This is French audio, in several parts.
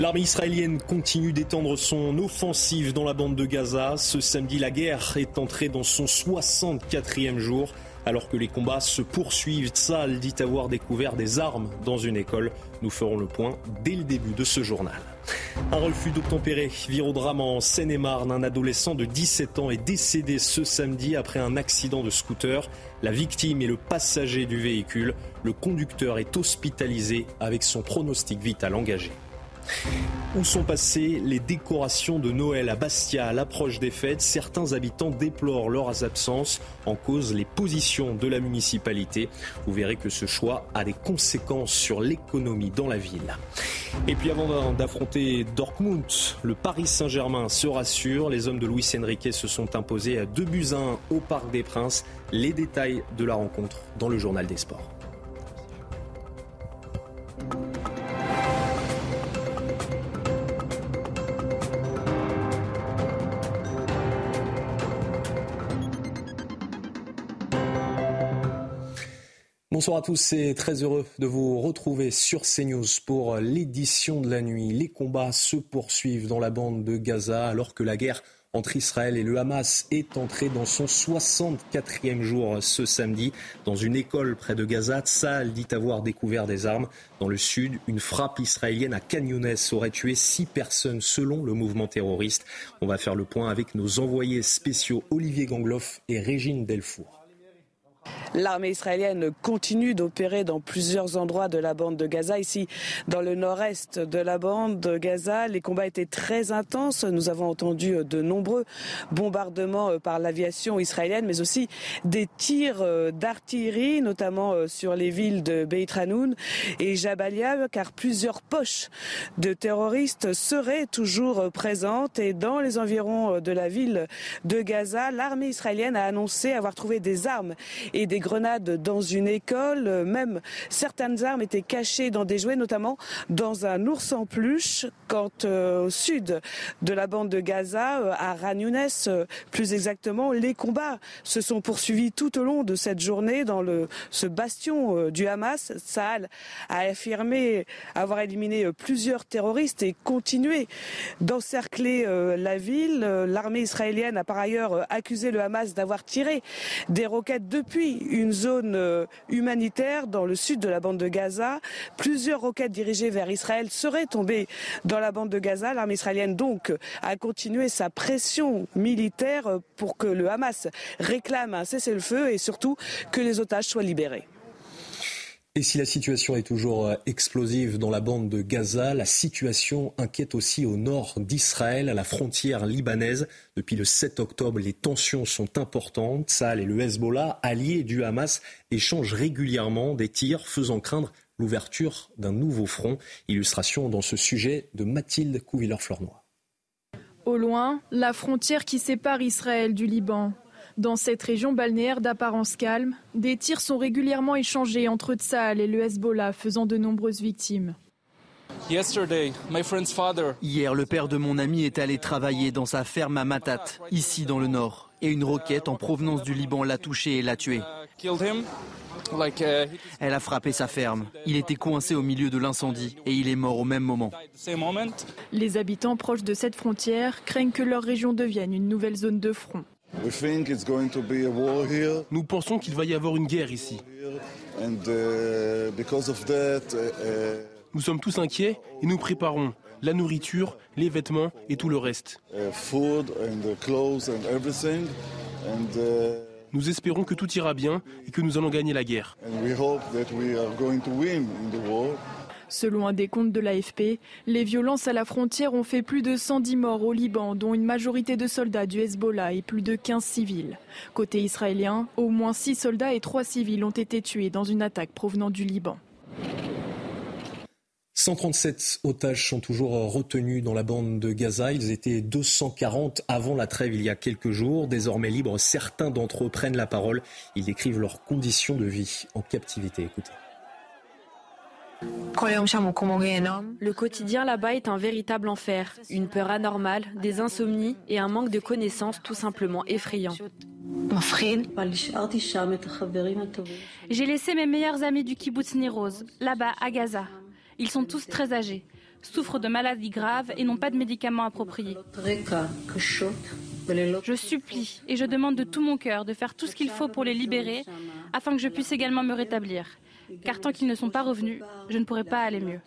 L'armée israélienne continue d'étendre son offensive dans la bande de Gaza. Ce samedi, la guerre est entrée dans son 64e jour. Alors que les combats se poursuivent, Tsal dit avoir découvert des armes dans une école. Nous ferons le point dès le début de ce journal. Un refus d'obtempérer vire au drame en Seine-et-Marne. Un adolescent de 17 ans est décédé ce samedi après un accident de scooter. La victime est le passager du véhicule. Le conducteur est hospitalisé avec son pronostic vital engagé. Où sont passées les décorations de Noël à Bastia à l'approche des fêtes? Certains habitants déplorent leurs absences en cause les positions de la municipalité. Vous verrez que ce choix a des conséquences sur l'économie dans la ville. Et puis avant d'affronter Dortmund, le Paris Saint-Germain se rassure. Les hommes de Luis Enrique se sont imposés à 2 buts à 1 au Parc des Princes. Les détails de la rencontre dans le journal des sports. Bonsoir à tous et très heureux de vous retrouver sur CNews pour l'édition de la nuit. Les combats se poursuivent dans la bande de Gaza alors que la guerre entre Israël et le Hamas est entrée dans son 64e jour ce samedi. Dans une école près de Gaza, Tsahal dit avoir découvert des armes. Dans le sud, une frappe israélienne à Canyones aurait tué six personnes selon le mouvement terroriste. On va faire le point avec nos envoyés spéciaux Olivier Gangloff et Régine Delfour. L'armée israélienne continue d'opérer dans plusieurs endroits de la bande de Gaza. Ici, dans le nord-est de la bande de Gaza, les combats étaient très intenses. Nous avons entendu de nombreux bombardements euh, par l'aviation israélienne, mais aussi des tirs euh, d'artillerie, notamment euh, sur les villes de Beit Hanoun et Jabalia, car plusieurs poches de terroristes seraient toujours présentes. Et dans les environs de la ville de Gaza, l'armée israélienne a annoncé avoir trouvé des armes des grenades dans une école. Même certaines armes étaient cachées dans des jouets, notamment dans un ours en peluche. Quant euh, au sud de la bande de Gaza, euh, à Ranyounes, euh, plus exactement, les combats se sont poursuivis tout au long de cette journée dans le, ce bastion du Hamas. Saal a affirmé avoir éliminé plusieurs terroristes et continué d'encercler la ville. L'armée israélienne a par ailleurs accusé le Hamas d'avoir tiré des roquettes depuis une zone euh, humanitaire dans le sud de la bande de Gaza. Plusieurs roquettes dirigées vers Israël seraient tombées dans la bande de Gaza. L'armée israélienne donc a continué sa pression militaire pour que le Hamas réclame un cessez-le-feu et surtout que les otages soient libérés. Et si la situation est toujours euh, explosive dans la bande de Gaza, la situation inquiète aussi au nord d'Israël, à la frontière libanaise. Depuis le 7 octobre, les tensions sont importantes. Saal et le Hezbollah, alliés du Hamas, échangent régulièrement des tirs faisant craindre l'ouverture d'un nouveau front. Illustration dans ce sujet de Mathilde Couvilleur-Flornois. Au loin, la frontière qui sépare Israël du Liban. Dans cette région balnéaire d'apparence calme, des tirs sont régulièrement échangés entre Tsahal et le Hezbollah, faisant de nombreuses victimes. Hier, le père de mon ami est allé travailler dans sa ferme à Matat, ici dans le nord, et une roquette en provenance du Liban l'a touché et l'a tué. Elle a frappé sa ferme. Il était coincé au milieu de l'incendie et il est mort au même moment. Les habitants proches de cette frontière craignent que leur région devienne une nouvelle zone de front. Nous pensons qu'il va y avoir une guerre ici. Uh, uh, nous sommes tous inquiets et nous préparons la nourriture, les vêtements et tout le reste. Uh, nous espérons que tout ira bien et que nous allons gagner la guerre. Selon un décompte de l'AFP, les violences à la frontière ont fait plus de 110 morts au Liban, dont une majorité de soldats du Hezbollah et plus de 15 civils. Côté israélien, au moins 6 soldats et 3 civils ont été tués dans une attaque provenant du Liban. 137 otages sont toujours retenus dans la bande de Gaza. Ils étaient 240 avant la trêve il y a quelques jours. Désormais libres, certains d'entre eux prennent la parole. Ils décrivent leurs conditions de vie en captivité. Écoutez. Le quotidien là-bas est un véritable enfer, une peur anormale, des insomnies et un manque de connaissances tout simplement effrayant. J'ai laissé mes meilleurs amis du kibbutz Niroz, là-bas à Gaza. Ils sont tous très âgés. souffrent de maladies graves et n'ont pas de médicaments appropriés. Je supplie et je demande de tout mon cœur de faire tout ce qu'il faut pour les libérer afin que je puisse également me rétablir. Car tant qu'ils ne sont pas revenus, je ne pourrai pas aller mieux.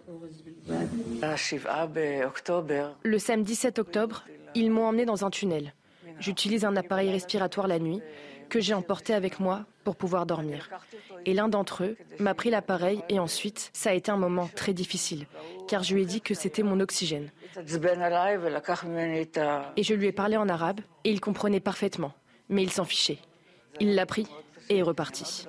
Le samedi 7 octobre, ils m'ont emmené dans un tunnel. J'utilise un appareil respiratoire la nuit que j'ai emporté avec moi pour pouvoir dormir. Et l'un d'entre eux m'a pris l'appareil et ensuite, ça a été un moment très difficile, car je lui ai dit que c'était mon oxygène. Et je lui ai parlé en arabe et il comprenait parfaitement, mais il s'en fichait. Il l'a pris et reparti.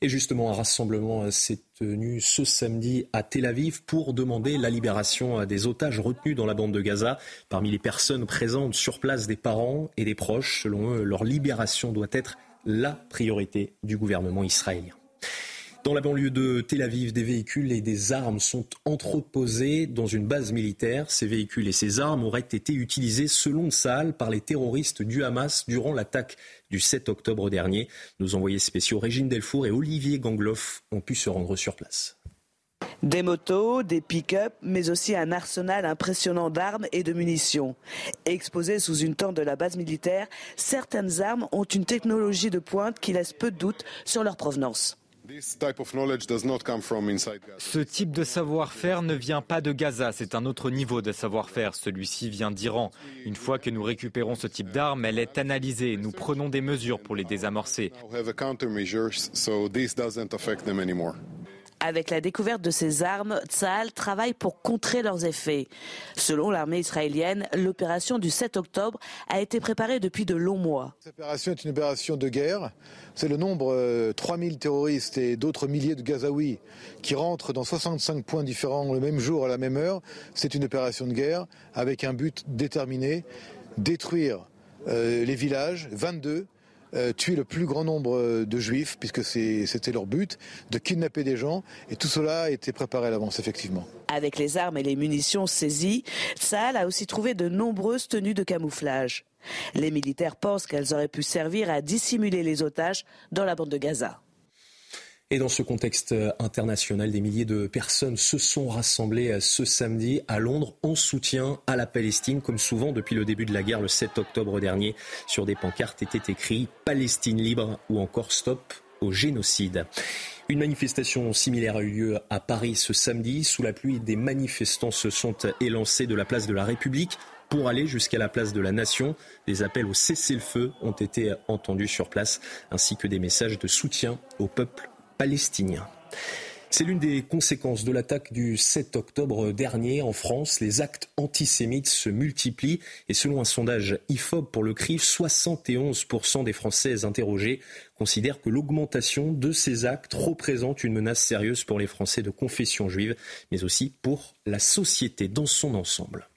Et justement, un rassemblement s'est tenu ce samedi à Tel Aviv pour demander la libération des otages retenus dans la bande de Gaza. Parmi les personnes présentes sur place, des parents et des proches. Selon eux, leur libération doit être la priorité du gouvernement israélien. Dans la banlieue de Tel Aviv, des véhicules et des armes sont entreposés dans une base militaire. Ces véhicules et ces armes auraient été utilisés, selon Saal, par les terroristes du Hamas durant l'attaque du 7 octobre dernier. Nos envoyés spéciaux Régine Delfour et Olivier Gangloff ont pu se rendre sur place. Des motos, des pick-up, mais aussi un arsenal impressionnant d'armes et de munitions. Exposées sous une tente de la base militaire, certaines armes ont une technologie de pointe qui laisse peu de doute sur leur provenance. Ce type de savoir-faire ne vient pas de Gaza, c'est un autre niveau de savoir-faire. Celui-ci vient d'Iran. Une fois que nous récupérons ce type d'arme, elle est analysée. Nous prenons des mesures pour les désamorcer. Avec la découverte de ces armes, Tsahal travaille pour contrer leurs effets. Selon l'armée israélienne, l'opération du 7 octobre a été préparée depuis de longs mois. Cette opération est une opération de guerre. C'est le nombre, 3000 terroristes et d'autres milliers de Gazaouis qui rentrent dans 65 points différents le même jour à la même heure. C'est une opération de guerre avec un but déterminé, détruire les villages, 22, euh, tuer le plus grand nombre de juifs, puisque c'était leur but, de kidnapper des gens. Et tout cela été préparé à l'avance, effectivement. Avec les armes et les munitions saisies, Saal a aussi trouvé de nombreuses tenues de camouflage. Les militaires pensent qu'elles auraient pu servir à dissimuler les otages dans la bande de Gaza. Et dans ce contexte international, des milliers de personnes se sont rassemblées ce samedi à Londres en soutien à la Palestine, comme souvent depuis le début de la guerre le 7 octobre dernier. Sur des pancartes étaient écrits Palestine libre ou encore Stop au génocide. Une manifestation similaire a eu lieu à Paris ce samedi. Sous la pluie, des manifestants se sont élancés de la place de la République pour aller jusqu'à la place de la Nation. Des appels au cessez-le-feu ont été entendus sur place, ainsi que des messages de soutien au peuple palestinien. C'est l'une des conséquences de l'attaque du 7 octobre dernier en France. Les actes antisémites se multiplient et selon un sondage IFOP pour le CRIF, 71% des Françaises interrogées considèrent que l'augmentation de ces actes représente une menace sérieuse pour les Français de confession juive, mais aussi pour la société dans son ensemble.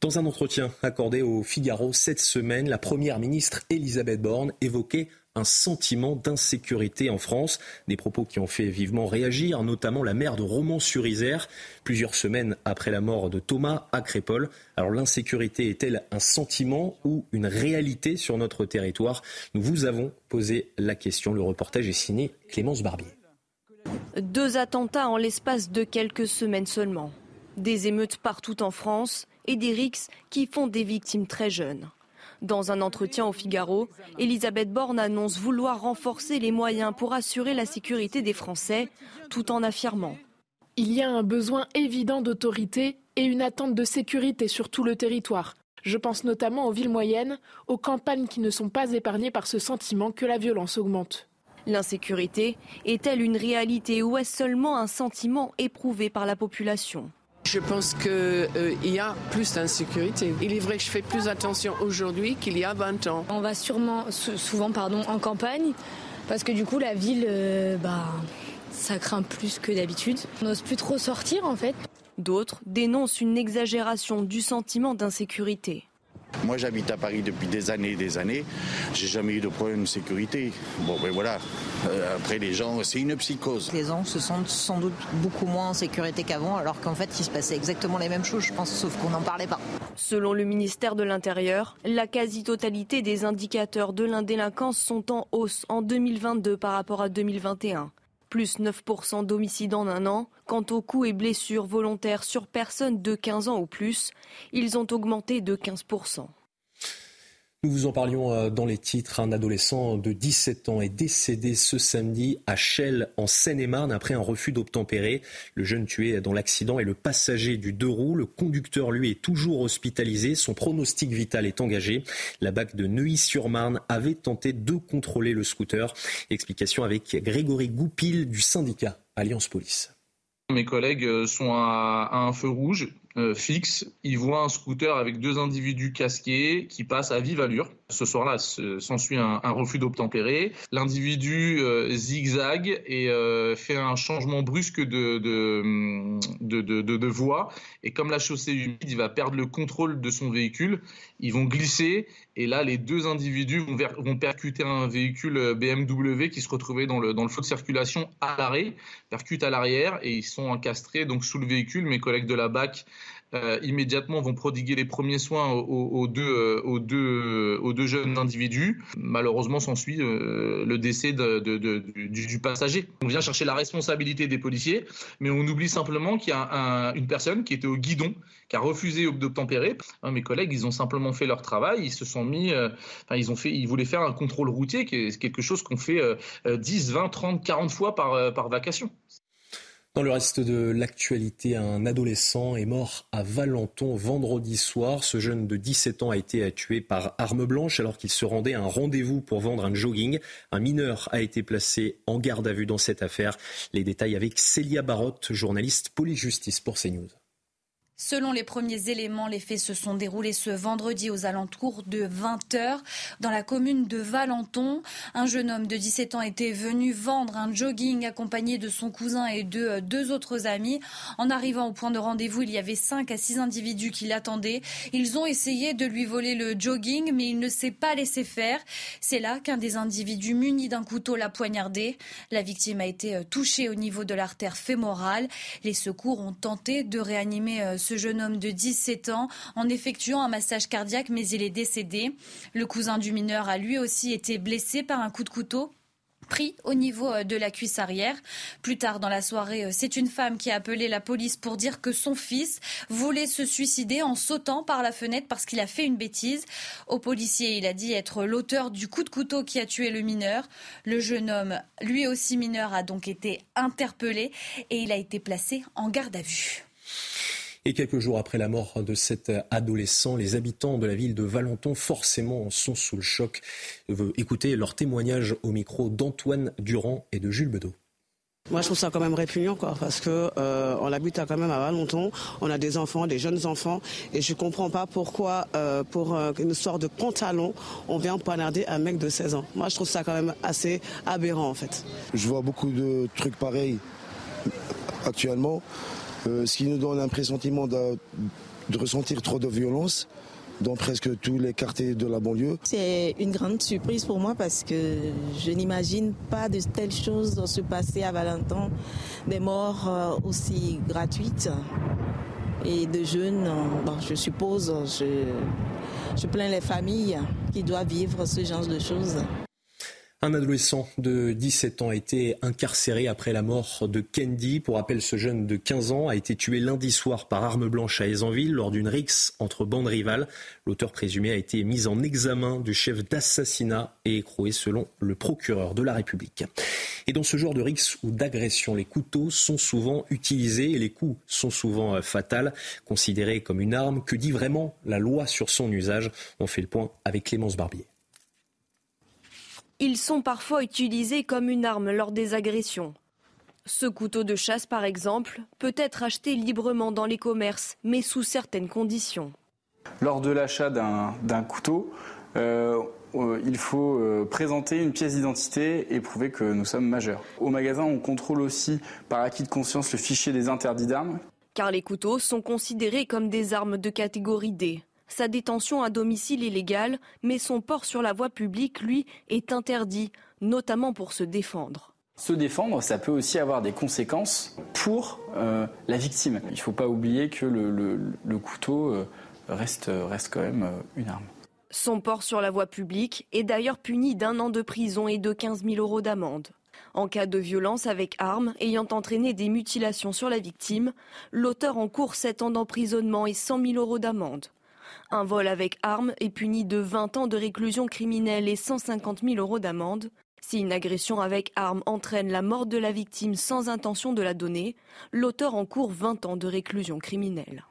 Dans un entretien accordé au Figaro cette semaine, la Première ministre Elisabeth Borne évoquait un sentiment d'insécurité en France. Des propos qui ont fait vivement réagir, notamment la mère de Romans-sur-Isère, plusieurs semaines après la mort de Thomas à Crépol. Alors l'insécurité est-elle un sentiment ou une réalité sur notre territoire? Nous vous avons posé la question. Le reportage est signé Clémence Barbier. Deux attentats en l'espace de quelques semaines seulement. Des émeutes partout en France et des rixes qui font des victimes très jeunes. Dans un entretien au Figaro, Elisabeth Borne annonce vouloir renforcer les moyens pour assurer la sécurité des Français, tout en affirmant Il y a un besoin évident d'autorité et une attente de sécurité sur tout le territoire. Je pense notamment aux villes moyennes, aux campagnes qui ne sont pas épargnées par ce sentiment que la violence augmente. L'insécurité est-elle une réalité ou est-ce seulement un sentiment éprouvé par la population? Je pense qu'il euh, y a plus d'insécurité. Il est vrai que je fais plus attention aujourd'hui qu'il y a 20 ans. On va sûrement, souvent pardon, en campagne, parce que du coup la ville, euh, bah, ça craint plus que d'habitude. On n'ose plus trop sortir en fait. D'autres dénoncent une exagération du sentiment d'insécurité. Moi, j'habite à Paris depuis des années et des années. J'ai jamais eu de problème de sécurité. Bon, ben voilà. Euh, après, les gens, c'est une psychose. Les gens se sentent sans doute beaucoup moins en sécurité qu'avant, alors qu'en fait, il se passait exactement les mêmes choses, je pense, sauf qu'on n'en parlait pas. Selon le ministère de l'Intérieur, la quasi-totalité des indicateurs de l'indélinquance sont en hausse en 2022 par rapport à 2021 plus 9% d'homicides en un an. Quant aux coups et blessures volontaires sur personnes de 15 ans ou plus, ils ont augmenté de 15%. Nous vous en parlions euh, dans les titres. Un adolescent de 17 ans est décédé ce samedi à Chelles, en Seine-et-Marne, après un refus d'obtempérer. Le jeune tué dans l'accident est le passager du deux roues. Le conducteur, lui, est toujours hospitalisé. Son pronostic vital est engagé. La BAC de Neuilly-sur-Marne avait tenté de contrôler le scooter. Explication avec Grégory Goupil du syndicat Alliance Police. Mes collègues euh, sont à, un feu rouge euh, fixe. Ils voient un scooter avec deux individus casqués qui passent à vive allure. Ce soir-là, s'ensuit un, refus d'obtempérer. L'individu euh, zigzague et fait un changement brusque de, de, de, de, voie. Et comme la chaussée est humide, il va perdre le contrôle de son véhicule. Ils vont glisser et là, les deux individus vont, percuter un véhicule euh, BMW qui se retrouvait dans le, dans le flot de circulation à l'arrêt, percutent à l'arrière et ils sont encastrés donc sous le véhicule. Mes collègues de la BAC euh, immédiatement vont prodiguer les premiers soins aux, deux, euh, deux, jeunes individus. Malheureusement, s'ensuit le décès du, passager. On vient chercher la responsabilité des policiers, mais on oublie simplement qu'il y a une personne qui était au guidon, qui a refusé d'obtempérer. Mes collègues, ils ont simplement fait leur travail, ils se sont mis, euh, ils ont fait, ils voulaient faire un contrôle routier, qui quelque chose qu'on fait 10, 20, 30, 40 fois par, euh, par vacation. Dans le reste de l'actualité, un adolescent est mort à Valenton vendredi soir. Ce jeune de 17 ans a été tué par arme blanche alors qu'il se rendait à un rendez-vous pour vendre un jogging. Un mineur a été placé en garde à vue dans cette affaire. Les détails avec Célia Barotte, journaliste police-justice pour CNews. Selon les premiers éléments, les faits se sont déroulés ce vendredi aux alentours de 20h dans la commune de Valenton. Un jeune homme de 17 ans était venu vendre un jogging accompagné de son cousin et de euh, deux autres amis. En arrivant au point de rendez-vous, il y avait 5 à 6 individus qui l'attendaient. Ils ont essayé de lui voler le jogging, mais il ne s'est pas laissé faire. C'est là qu'un des individus muni d'un couteau l'a poignardé. La victime a été euh, touchée au niveau de l'artère fémorale. Les secours ont tenté de réanimer euh, ce jeune homme de 17 ans en effectuant un massage cardiaque, mais il est décédé. Le cousin du mineur a lui aussi été blessé par un coup de couteau pris au niveau euh, de la cuisse arrière. Plus tard dans la soirée, euh, c'est une femme qui a appelé la police pour dire que son fils voulait se suicider en sautant par la fenêtre parce qu'il a fait une bêtise. Au policier, il a dit être l'auteur du coup de couteau qui a tué le mineur. Le jeune homme, lui aussi mineur, a donc été interpellé et il a été placé en garde à vue. Et quelques jours après la mort de cet adolescent, les habitants de la ville de Valenton forcément sont sous le choc. Écoutez leur témoignage au micro d'Antoine Durand et de Jules Bedeau. Moi, je trouve ça quand même répugnant, quoi, parce que euh, on habite quand même à Valenton, on a des enfants, des jeunes enfants, et je comprends pas pourquoi, euh, pour euh, une sorte de pantalon, on vient poignarder un mec de 16 ans. Moi, je trouve ça quand même assez aberrant, en fait. Je vois beaucoup de trucs pareils actuellement. Euh, ce qui nous donne un pressentiment de, ressentir trop de violence dans presque tous les quartiers de la banlieue. C'est une grande surprise pour moi parce que je n'imagine pas de telles choses se passer à Valentin, des morts euh, aussi gratuites et de jeunes. je suppose, je plains les familles qui doivent vivre ce genre de choses. Un adolescent de 17 ans a été incarcéré après la mort de Kendi. Pour rappel, ce jeune de 15 ans a été tué lundi soir par arme blanche à Aisanville lors d'une rixe entre bandes rivales. L'auteur présumé a été mis en examen du chef d'assassinat et écroué selon le procureur de la République. Et dans ce genre de rixe ou d'agression, les couteaux sont souvent utilisés et les coups sont souvent euh, fatals, considérés comme une arme. Que dit vraiment la loi sur son usage? On fait le point avec Clémence Barbier. Ils sont parfois utilisés comme une arme lors des agressions. Ce couteau de chasse, par exemple, peut être acheté librement dans les commerces, mais sous certaines conditions. Lors de l'achat d'un couteau, euh, euh, il faut euh, présenter une pièce d'identité et prouver que nous sommes majeurs. Au magasin, on contrôle aussi par acquis de conscience le fichier des interdits d'armes. Car les couteaux sont considérés comme des armes de catégorie D. Sa détention à domicile est légale, mais son port sur la voie publique, lui, est interdit, notamment pour se défendre. Se défendre, ça peut aussi avoir des conséquences pour euh, la victime. Il ne faut pas oublier que le, couteau euh, reste, reste quand même euh, une arme. Son port sur la voie publique est d'ailleurs puni d'un an de prison et de 15 000 euros d'amende. En cas de violence avec arme ayant entraîné des mutilations sur la victime, l'auteur encourt 7 ans d'emprisonnement et 100 000 euros d'amende. Un vol avec arme est puni de 20 ans de réclusion criminelle et 150 000 euros d'amende. Si une agression avec arme entraîne la mort de la victime sans intention de la donner, l'auteur encourt 20 ans de réclusion criminelle.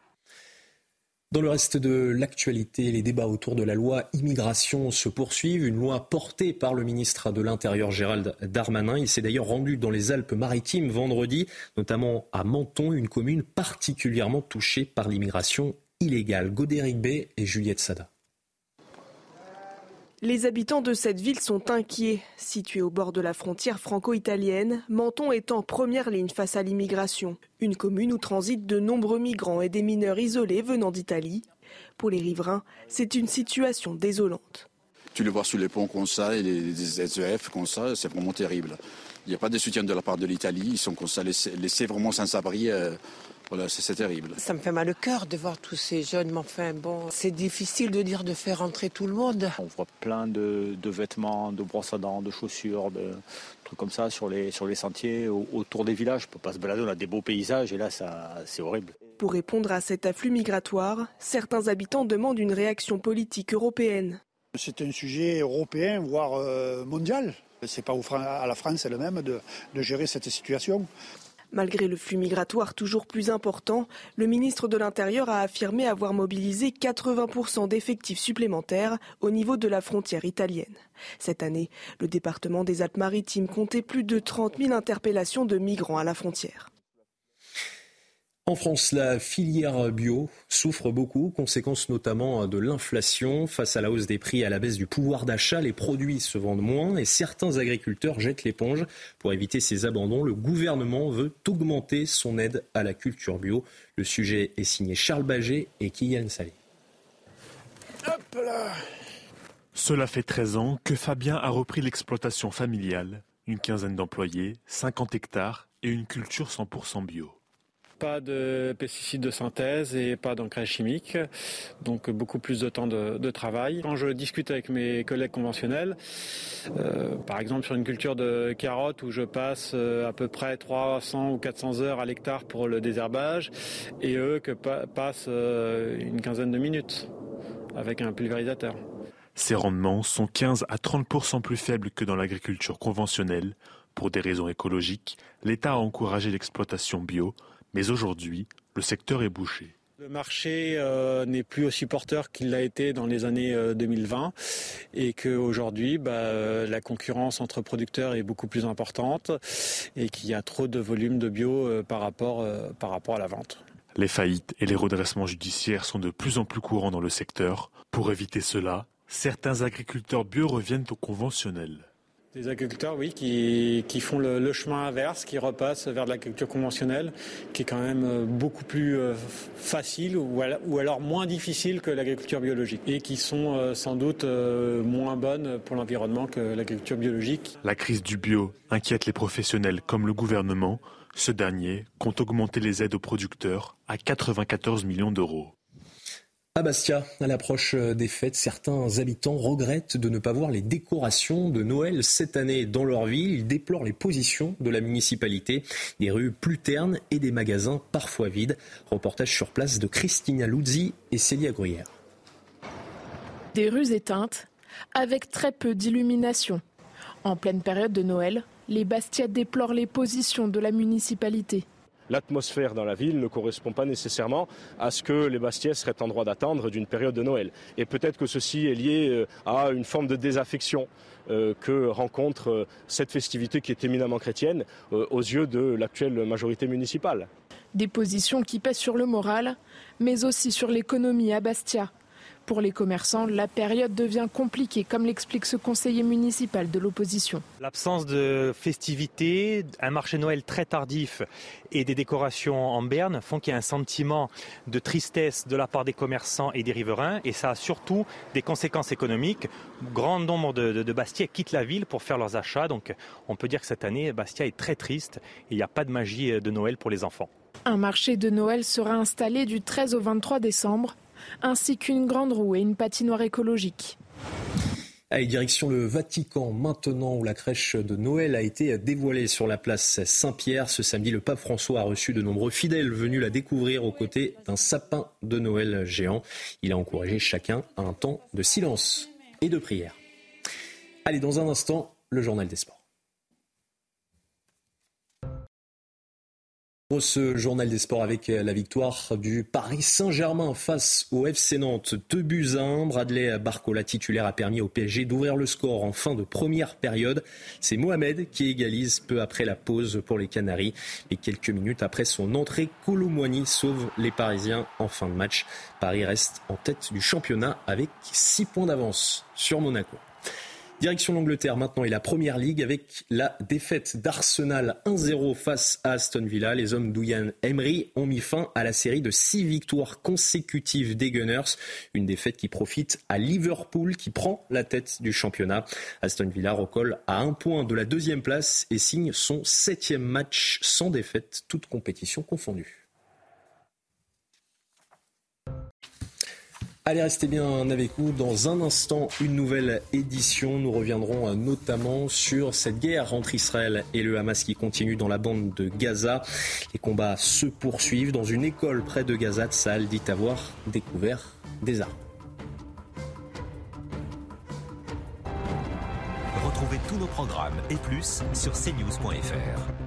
Dans le reste de l'actualité, les débats autour de la loi immigration se poursuivent. Une loi portée par le ministre de l'Intérieur Gérald Darmanin. Il s'est d'ailleurs rendu dans les Alpes-Maritimes vendredi, notamment à Menton, une commune particulièrement touchée par l'immigration illégale. Godéric B et Juliette Sada. Les habitants de cette ville sont inquiets. Située au bord de la frontière franco-italienne, Menton est en première ligne face à l'immigration. Une commune où transitent de nombreux migrants et des mineurs isolés venant d'Italie. Pour les riverains, c'est une situation désolante. Tu le vois sous les ponts comme ça et les SEF comme ça, c'est vraiment terrible. Il n'y a pas de soutien de la part de l'Italie, ils sont comme ça laissés, vraiment sans abri. Euh, voilà, c'est terrible. Ça me fait mal au cœur de voir tous ces jeunes, mais enfin bon, c'est difficile de dire de faire entrer tout le monde. On voit plein de, vêtements, de brosses à dents, de chaussures, de trucs comme ça sur les, sur les sentiers autour des villages. On peut pas se balader, on a des beaux paysages et là, c'est horrible. Pour répondre à cet afflux migratoire, certains habitants demandent une réaction politique européenne. C'est un sujet européen, voire euh, mondial. C'est pas à la France elle-même de, de gérer cette situation. Malgré le flux migratoire toujours plus important, le ministre de l'Intérieur a affirmé avoir mobilisé 80% d'effectifs supplémentaires au niveau de la frontière italienne. Cette année, le département des Alpes-Maritimes comptait plus de 30 000 interpellations de migrants à la frontière. En France, la filière bio souffre beaucoup, conséquence notamment de l'inflation. Face à la hausse des prix et à la baisse du pouvoir d'achat, les produits se vendent moins et certains agriculteurs jettent l'éponge. Pour éviter ces abandons, le gouvernement veut augmenter son aide à la culture bio. Le sujet est signé Charles Baget et Kylian Salé. Cela fait 13 ans que Fabien a repris l'exploitation familiale. Une quinzaine d'employés, 50 hectares et une culture 100% bio. Pas de pesticides de synthèse et pas d'engrais chimiques, donc beaucoup plus de temps de, travail. Quand je discute avec mes collègues conventionnels, euh, par exemple sur une culture de carottes où je passe euh, à peu près 300 ou 400 heures à l'hectare pour le désherbage, et eux que passent euh, une quinzaine de minutes avec un pulvérisateur. Ces rendements sont 15 à 30% plus faibles que dans l'agriculture conventionnelle. Pour des raisons écologiques, l'État a encouragé l'exploitation bio mais aujourd'hui, le secteur est bouché. Le marché euh, n'est plus aussi porteur qu'il l'a été dans les années 2020 euh, et qu'aujourd'hui, bah, euh, la concurrence entre producteurs est beaucoup plus importante et qu'il y a trop de volume de bio par, rapport, par rapport à la vente. Les faillites et les redressements judiciaires sont de plus en plus courants dans le secteur. Pour éviter cela, certains agriculteurs bio reviennent au conventionnel. Des agriculteurs, oui, qui, qui font le, chemin inverse, qui repassent vers de l'agriculture conventionnelle, qui est quand même euh, beaucoup plus euh, facile ou, alors moins difficile que l'agriculture biologique et qui sont euh, sans doute moins bonnes pour l'environnement que l'agriculture biologique. La crise du bio inquiète les professionnels comme le gouvernement. Ce dernier compte augmenter les aides aux producteurs à 94 millions d'euros. À Bastia, à l'approche des fêtes, certains habitants regrettent de ne pas voir les décorations de Noël cette année dans leur ville. Ils déplorent les positions de la municipalité, des rues plus ternes et des magasins parfois vides. Reportage sur place de Christina Luzzi et Célia Gruyère. Des rues éteintes, avec très peu d'illumination. En pleine période de Noël, les Bastiais déplorent les positions de la municipalité l'atmosphère dans la ville ne correspond pas nécessairement à ce que les Bastiais seraient en droit d'attendre d'une période de Noël. Et peut-être que ceci est lié euh, à une forme de désaffection euh, que rencontre euh, cette festivité qui est éminemment chrétienne aux yeux de l'actuelle majorité municipale. Des positions qui pèsent sur le moral, mais aussi sur l'économie à Bastia. Pour les commerçants, la période devient compliquée, comme l'explique ce conseiller municipal de l'opposition. L'absence de festivités, un marché Noël très tardif et des décorations en berne font qu'il y a un sentiment de tristesse de la part des commerçants et des riverains. Et ça a surtout des conséquences économiques. Grand nombre de, de Bastia quittent la ville pour faire leurs achats. Donc on peut dire que cette année, Bastia est très triste et il n'y a pas de magie de Noël pour les enfants. Un marché de Noël sera installé du 13 au 23 décembre ainsi qu'une grande roue et une patinoire écologique. Allez, direction le Vatican maintenant où la crèche de Noël a été dévoilée sur la place Saint-Pierre. Ce samedi, le pape François a reçu de nombreux fidèles venus la découvrir aux côtés d'un sapin de Noël géant. Il a encouragé chacun à un temps de silence et de prière. Allez, dans un instant, le journal des sports. Ce journal des sports avec la victoire du Paris Saint-Germain face au FC Nantes. Deux buts à 1. Bradley Barcola titulaire a permis au PSG d'ouvrir le score en fin de première période. C'est Mohamed qui égalise peu après la pause pour les Canaries. Et quelques minutes après son entrée, Colomboigny sauve les Parisiens en fin de match. Paris reste en tête du championnat avec 6 points d'avance sur Monaco. Direction l'Angleterre maintenant et la Première Ligue avec la défaite d'Arsenal 1-0 face à Aston Villa. Les hommes d'Ouyan Emery ont mis fin à la série de six victoires consécutives des Gunners. Une défaite qui profite à Liverpool qui prend la tête du championnat. Aston Villa recolle à un point de la deuxième place et signe son septième match sans défaite, toute compétition confondue. Allez, restez bien avec nous. Dans un instant, une nouvelle édition. Nous reviendrons euh, notamment sur cette guerre entre Israël et le Hamas qui continue dans la bande de Gaza. Les combats se poursuivent. Dans une école près de Gaza, Tsahal dit avoir découvert des armes. Retrouvez tous nos programmes et plus sur cnews.fr.